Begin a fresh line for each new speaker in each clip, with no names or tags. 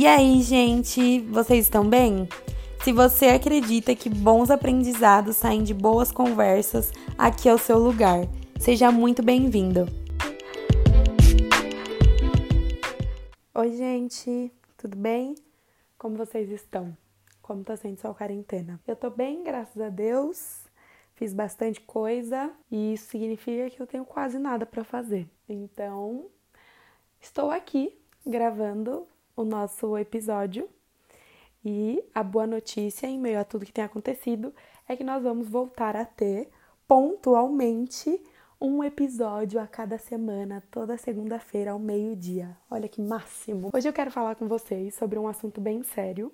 E aí, gente, vocês estão bem? Se você acredita que bons aprendizados saem de boas conversas, aqui é o seu lugar. Seja muito bem-vindo. Oi, gente, tudo bem? Como vocês estão? Como tá sendo sua quarentena? Eu tô bem, graças a Deus. Fiz bastante coisa e isso significa que eu tenho quase nada para fazer. Então, estou aqui gravando o nosso episódio e a boa notícia, em meio a tudo que tem acontecido, é que nós vamos voltar a ter pontualmente um episódio a cada semana, toda segunda-feira ao meio-dia. Olha que máximo! Hoje eu quero falar com vocês sobre um assunto bem sério.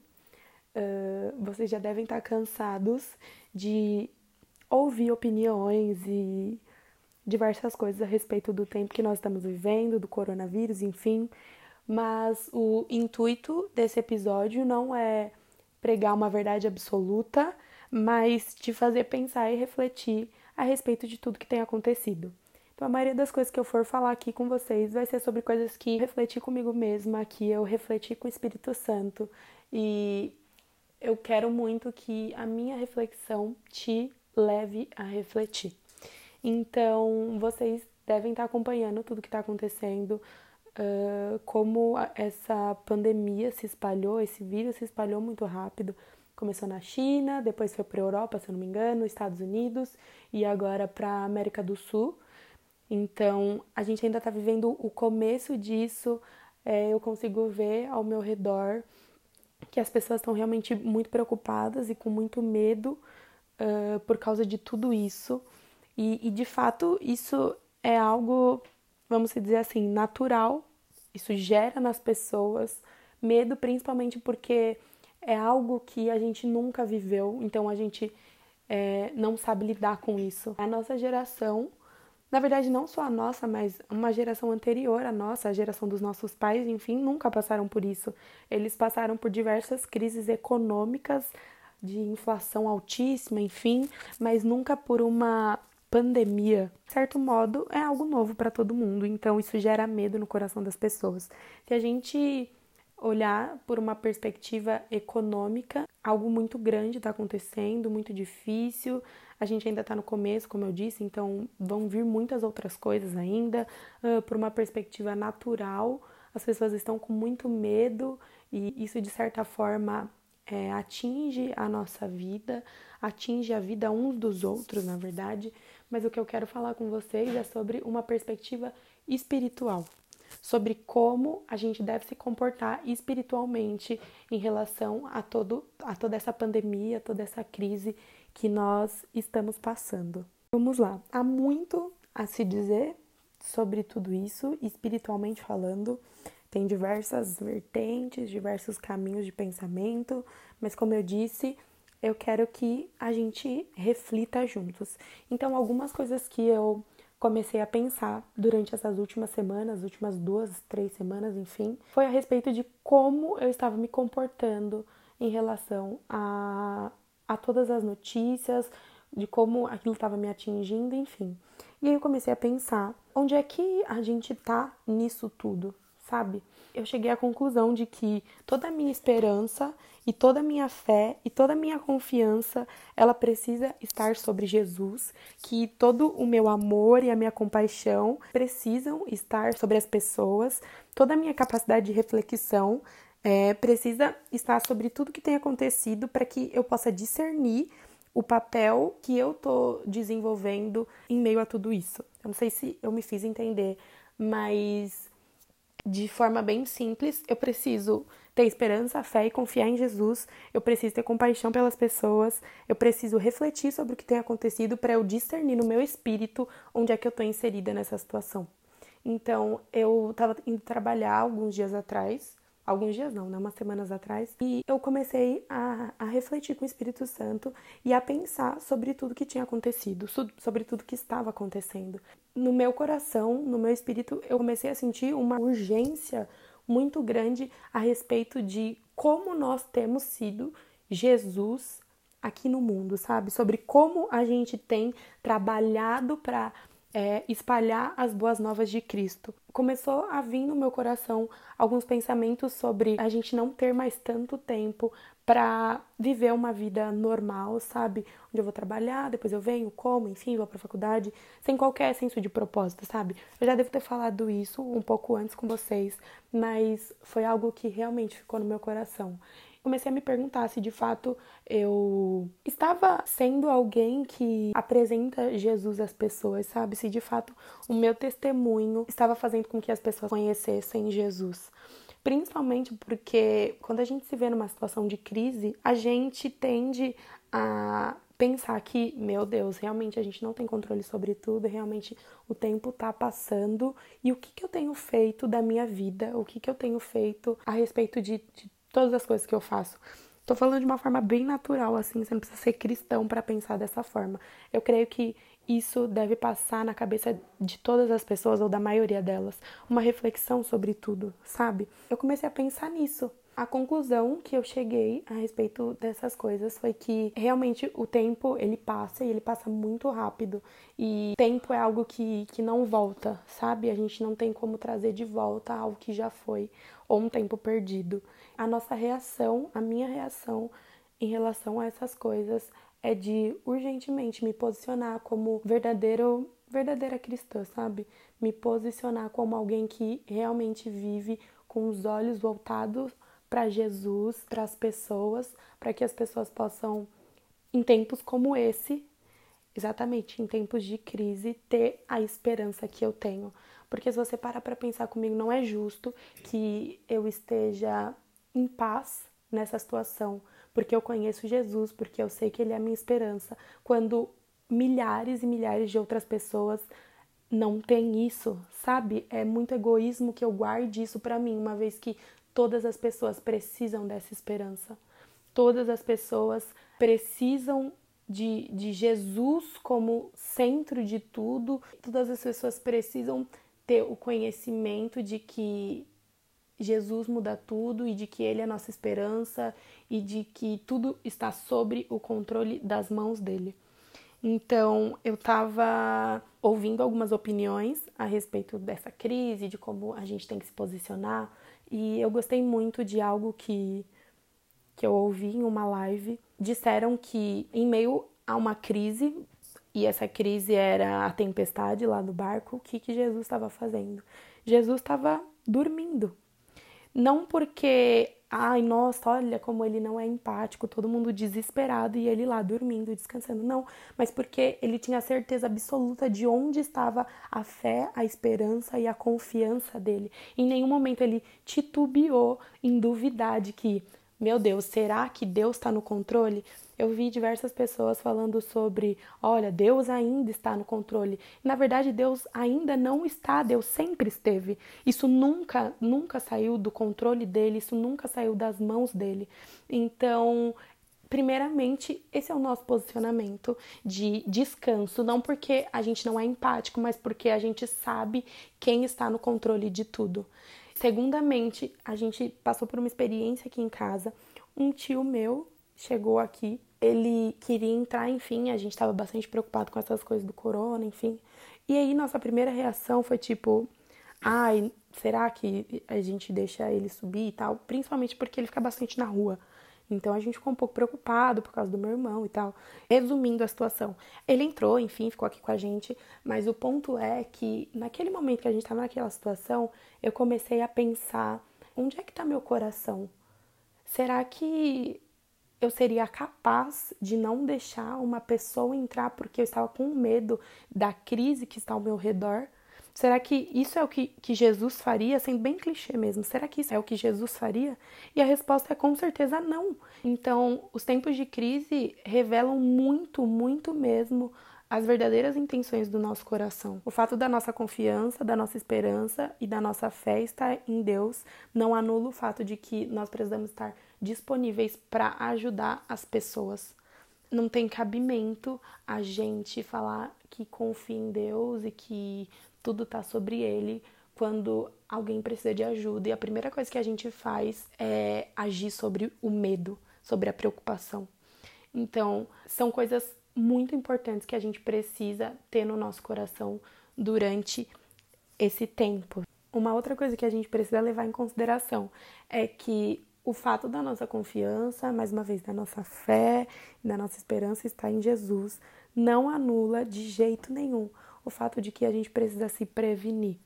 Uh, vocês já devem estar cansados de ouvir opiniões e diversas coisas a respeito do tempo que nós estamos vivendo, do coronavírus, enfim. Mas o intuito desse episódio não é pregar uma verdade absoluta, mas te fazer pensar e refletir a respeito de tudo que tem acontecido. Então, a maioria das coisas que eu for falar aqui com vocês vai ser sobre coisas que refleti comigo mesma, que eu refleti com o Espírito Santo. E eu quero muito que a minha reflexão te leve a refletir. Então, vocês devem estar acompanhando tudo que está acontecendo, uh, como essa pandemia se espalhou, esse vírus se espalhou muito rápido. Começou na China, depois foi para a Europa, se eu não me engano, Estados Unidos e agora para a América do Sul. Então, a gente ainda está vivendo o começo disso. É, eu consigo ver ao meu redor que as pessoas estão realmente muito preocupadas e com muito medo uh, por causa de tudo isso. E, e, de fato, isso é algo, vamos dizer assim, natural. Isso gera nas pessoas medo, principalmente porque é algo que a gente nunca viveu, então a gente é, não sabe lidar com isso. A nossa geração, na verdade, não só a nossa, mas uma geração anterior à nossa, a geração dos nossos pais, enfim, nunca passaram por isso. Eles passaram por diversas crises econômicas, de inflação altíssima, enfim, mas nunca por uma pandemia. De certo modo, é algo novo para todo mundo, então isso gera medo no coração das pessoas. Se a gente olhar por uma perspectiva econômica, algo muito grande está acontecendo, muito difícil. A gente ainda está no começo, como eu disse, então vão vir muitas outras coisas ainda. Uh, por uma perspectiva natural, as pessoas estão com muito medo e isso de certa forma é, atinge a nossa vida, atinge a vida uns dos outros, na verdade. Mas o que eu quero falar com vocês é sobre uma perspectiva espiritual, sobre como a gente deve se comportar espiritualmente em relação a, todo, a toda essa pandemia, toda essa crise que nós estamos passando. Vamos lá, há muito a se dizer sobre tudo isso, espiritualmente falando. Tem diversas vertentes, diversos caminhos de pensamento, mas como eu disse, eu quero que a gente reflita juntos. Então, algumas coisas que eu comecei a pensar durante essas últimas semanas, últimas duas, três semanas, enfim, foi a respeito de como eu estava me comportando em relação a, a todas as notícias, de como aquilo estava me atingindo, enfim. E aí eu comecei a pensar onde é que a gente tá nisso tudo, sabe? Eu cheguei à conclusão de que toda a minha esperança e toda a minha fé e toda a minha confiança, ela precisa estar sobre Jesus, que todo o meu amor e a minha compaixão precisam estar sobre as pessoas, toda a minha capacidade de reflexão é, precisa estar sobre tudo que tem acontecido para que eu possa discernir o papel que eu tô desenvolvendo em meio a tudo isso. Eu não sei se eu me fiz entender, mas de forma bem simples, eu preciso ter esperança, fé e confiar em Jesus. Eu preciso ter compaixão pelas pessoas. Eu preciso refletir sobre o que tem acontecido para eu discernir no meu espírito onde é que eu estou inserida nessa situação. Então, eu estava indo trabalhar alguns dias atrás alguns dias não, né? Umas semanas atrás. E eu comecei a, a refletir com o Espírito Santo e a pensar sobre tudo que tinha acontecido, sobre tudo que estava acontecendo. No meu coração, no meu espírito, eu comecei a sentir uma urgência muito grande a respeito de como nós temos sido Jesus aqui no mundo, sabe? Sobre como a gente tem trabalhado para é, espalhar as boas novas de Cristo. Começou a vir no meu coração alguns pensamentos sobre a gente não ter mais tanto tempo para viver uma vida normal, sabe? Onde eu vou trabalhar, depois eu venho, como, enfim, vou para faculdade, sem qualquer senso de propósito, sabe? Eu já devo ter falado isso um pouco antes com vocês, mas foi algo que realmente ficou no meu coração comecei a me perguntar se de fato eu estava sendo alguém que apresenta Jesus às pessoas, sabe? Se de fato o meu testemunho estava fazendo com que as pessoas conhecessem Jesus. Principalmente porque quando a gente se vê numa situação de crise, a gente tende a pensar que, meu Deus, realmente a gente não tem controle sobre tudo, realmente o tempo tá passando e o que, que eu tenho feito da minha vida, o que, que eu tenho feito a respeito de, de todas as coisas que eu faço. Tô falando de uma forma bem natural, assim, você não precisa ser cristão para pensar dessa forma. Eu creio que isso deve passar na cabeça de todas as pessoas, ou da maioria delas, uma reflexão sobre tudo, sabe? Eu comecei a pensar nisso. A conclusão que eu cheguei a respeito dessas coisas foi que realmente o tempo ele passa e ele passa muito rápido. E tempo é algo que, que não volta, sabe? A gente não tem como trazer de volta algo que já foi ou um tempo perdido a nossa reação, a minha reação em relação a essas coisas é de urgentemente me posicionar como verdadeiro verdadeira cristã, sabe? Me posicionar como alguém que realmente vive com os olhos voltados para Jesus, para as pessoas, para que as pessoas possam em tempos como esse, exatamente em tempos de crise, ter a esperança que eu tenho. Porque se você parar para pensar comigo, não é justo que eu esteja em paz nessa situação, porque eu conheço Jesus, porque eu sei que Ele é a minha esperança. Quando milhares e milhares de outras pessoas não têm isso, sabe? É muito egoísmo que eu guarde isso para mim, uma vez que todas as pessoas precisam dessa esperança. Todas as pessoas precisam de, de Jesus como centro de tudo. Todas as pessoas precisam ter o conhecimento de que Jesus muda tudo e de que Ele é nossa esperança e de que tudo está sobre o controle das mãos dele. Então, eu estava ouvindo algumas opiniões a respeito dessa crise, de como a gente tem que se posicionar, e eu gostei muito de algo que, que eu ouvi em uma live. Disseram que, em meio a uma crise, e essa crise era a tempestade lá do barco, o que, que Jesus estava fazendo? Jesus estava dormindo, não porque, ai, nossa, olha como ele não é empático, todo mundo desesperado e ele lá dormindo, descansando. Não, mas porque ele tinha certeza absoluta de onde estava a fé, a esperança e a confiança dele. Em nenhum momento ele titubeou em duvidar de que, meu Deus, será que Deus está no controle? Eu vi diversas pessoas falando sobre, olha, Deus ainda está no controle. Na verdade, Deus ainda não está, Deus sempre esteve. Isso nunca, nunca saiu do controle dele, isso nunca saiu das mãos dele. Então, primeiramente, esse é o nosso posicionamento de descanso, não porque a gente não é empático, mas porque a gente sabe quem está no controle de tudo. Segundamente, a gente passou por uma experiência aqui em casa. Um tio meu chegou aqui ele queria entrar, enfim, a gente estava bastante preocupado com essas coisas do corona, enfim. E aí nossa primeira reação foi tipo, ai, será que a gente deixa ele subir e tal? Principalmente porque ele fica bastante na rua. Então a gente ficou um pouco preocupado por causa do meu irmão e tal. Resumindo a situação, ele entrou, enfim, ficou aqui com a gente, mas o ponto é que naquele momento que a gente estava naquela situação, eu comecei a pensar: onde é que está meu coração? Será que eu seria capaz de não deixar uma pessoa entrar porque eu estava com medo da crise que está ao meu redor? Será que isso é o que, que Jesus faria? Sendo bem clichê mesmo, será que isso é o que Jesus faria? E a resposta é com certeza não. Então, os tempos de crise revelam muito, muito mesmo as verdadeiras intenções do nosso coração. O fato da nossa confiança, da nossa esperança e da nossa fé estar em Deus não anula o fato de que nós precisamos estar disponíveis para ajudar as pessoas. Não tem cabimento a gente falar que confia em Deus e que tudo está sobre Ele quando alguém precisa de ajuda. E a primeira coisa que a gente faz é agir sobre o medo, sobre a preocupação. Então, são coisas muito importantes que a gente precisa ter no nosso coração durante esse tempo. uma outra coisa que a gente precisa levar em consideração é que o fato da nossa confiança, mais uma vez, da nossa fé, da nossa esperança estar em Jesus, não anula de jeito nenhum o fato de que a gente precisa se prevenir.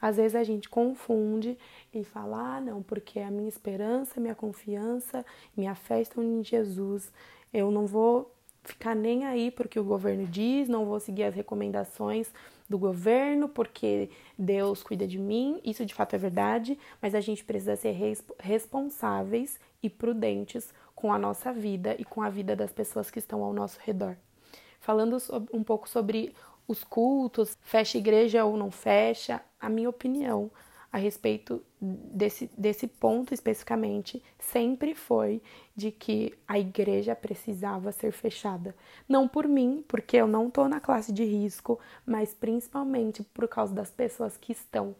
Às vezes a gente confunde e fala, ah, não, porque a minha esperança, minha confiança, minha fé estão em Jesus. Eu não vou ficar nem aí porque o governo diz, não vou seguir as recomendações do governo porque Deus cuida de mim. Isso de fato é verdade, mas a gente precisa ser responsáveis e prudentes com a nossa vida e com a vida das pessoas que estão ao nosso redor. Falando um pouco sobre os cultos, fecha igreja ou não fecha, a minha opinião a respeito desse, desse ponto especificamente sempre foi de que a igreja precisava ser fechada. Não por mim, porque eu não estou na classe de risco, mas principalmente por causa das pessoas que estão.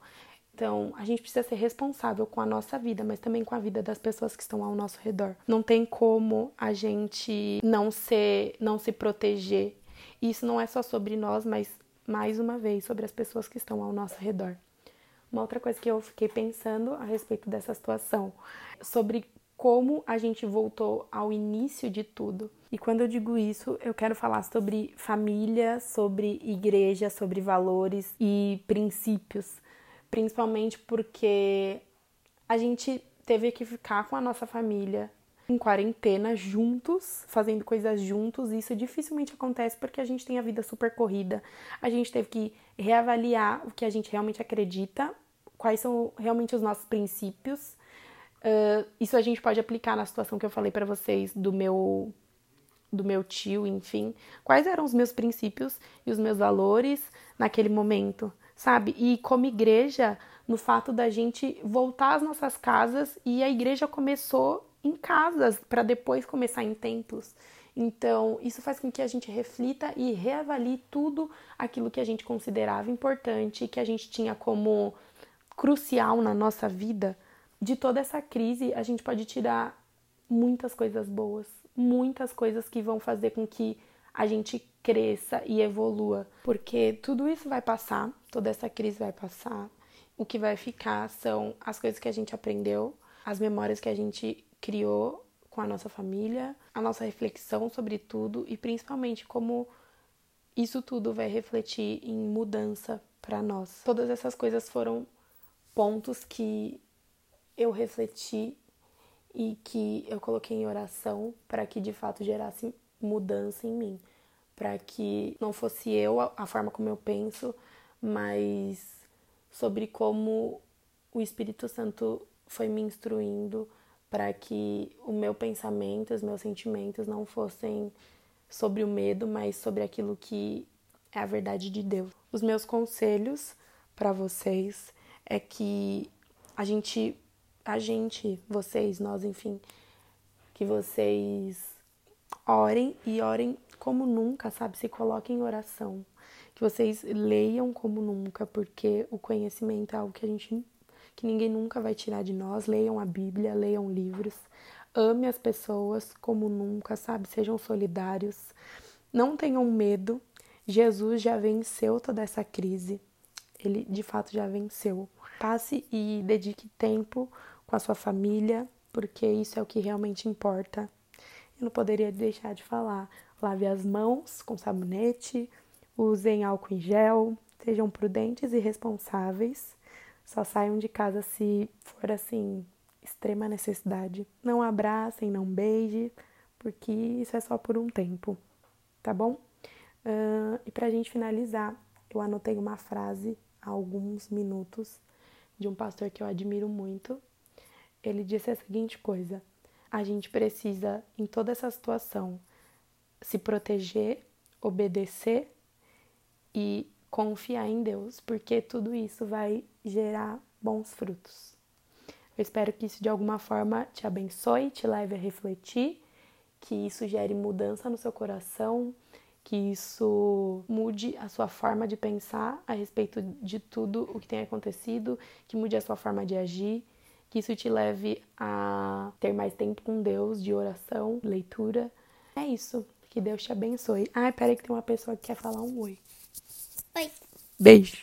Então, a gente precisa ser responsável com a nossa vida, mas também com a vida das pessoas que estão ao nosso redor. Não tem como a gente não ser, não se proteger. Isso não é só sobre nós, mas mais uma vez sobre as pessoas que estão ao nosso redor. Uma outra coisa que eu fiquei pensando a respeito dessa situação, sobre como a gente voltou ao início de tudo. E quando eu digo isso, eu quero falar sobre família, sobre igreja, sobre valores e princípios, principalmente porque a gente teve que ficar com a nossa família em quarentena juntos, fazendo coisas juntos. Isso dificilmente acontece porque a gente tem a vida super corrida. A gente teve que reavaliar o que a gente realmente acredita, quais são realmente os nossos princípios. Uh, isso a gente pode aplicar na situação que eu falei para vocês do meu do meu tio, enfim, quais eram os meus princípios e os meus valores naquele momento, sabe? E como igreja, no fato da gente voltar às nossas casas e a igreja começou em casas para depois começar em templos. Então, isso faz com que a gente reflita e reavalie tudo aquilo que a gente considerava importante, que a gente tinha como crucial na nossa vida. De toda essa crise, a gente pode tirar muitas coisas boas, muitas coisas que vão fazer com que a gente cresça e evolua, porque tudo isso vai passar, toda essa crise vai passar. O que vai ficar são as coisas que a gente aprendeu, as memórias que a gente criou com a nossa família, a nossa reflexão sobre tudo e principalmente como isso tudo vai refletir em mudança para nós. Todas essas coisas foram pontos que eu refleti e que eu coloquei em oração para que de fato gerasse mudança em mim, para que não fosse eu a forma como eu penso, mas sobre como o Espírito Santo foi me instruindo para que o meu pensamento, os meus sentimentos não fossem sobre o medo, mas sobre aquilo que é a verdade de Deus. Os meus conselhos para vocês é que a gente, a gente, vocês, nós, enfim, que vocês orem e orem como nunca, sabe? Se coloquem em oração. Que vocês leiam como nunca, porque o conhecimento é algo que a gente que ninguém nunca vai tirar de nós. Leiam a Bíblia, leiam livros, ame as pessoas como nunca, sabe? Sejam solidários, não tenham medo. Jesus já venceu toda essa crise. Ele de fato já venceu. Passe e dedique tempo com a sua família, porque isso é o que realmente importa. Eu não poderia deixar de falar. Lave as mãos com sabonete, usem álcool em gel, sejam prudentes e responsáveis. Só saiam de casa se for assim, extrema necessidade. Não abracem, não beije, porque isso é só por um tempo, tá bom? Uh, e pra gente finalizar, eu anotei uma frase há alguns minutos de um pastor que eu admiro muito. Ele disse a seguinte coisa: a gente precisa, em toda essa situação, se proteger, obedecer e confiar em Deus, porque tudo isso vai gerar bons frutos. Eu espero que isso de alguma forma te abençoe, te leve a refletir, que isso gere mudança no seu coração, que isso mude a sua forma de pensar a respeito de tudo o que tem acontecido, que mude a sua forma de agir, que isso te leve a ter mais tempo com Deus, de oração, leitura. É isso. Que Deus te abençoe. Ai, peraí que tem uma pessoa que quer falar um oi.
Oi.
Beijo.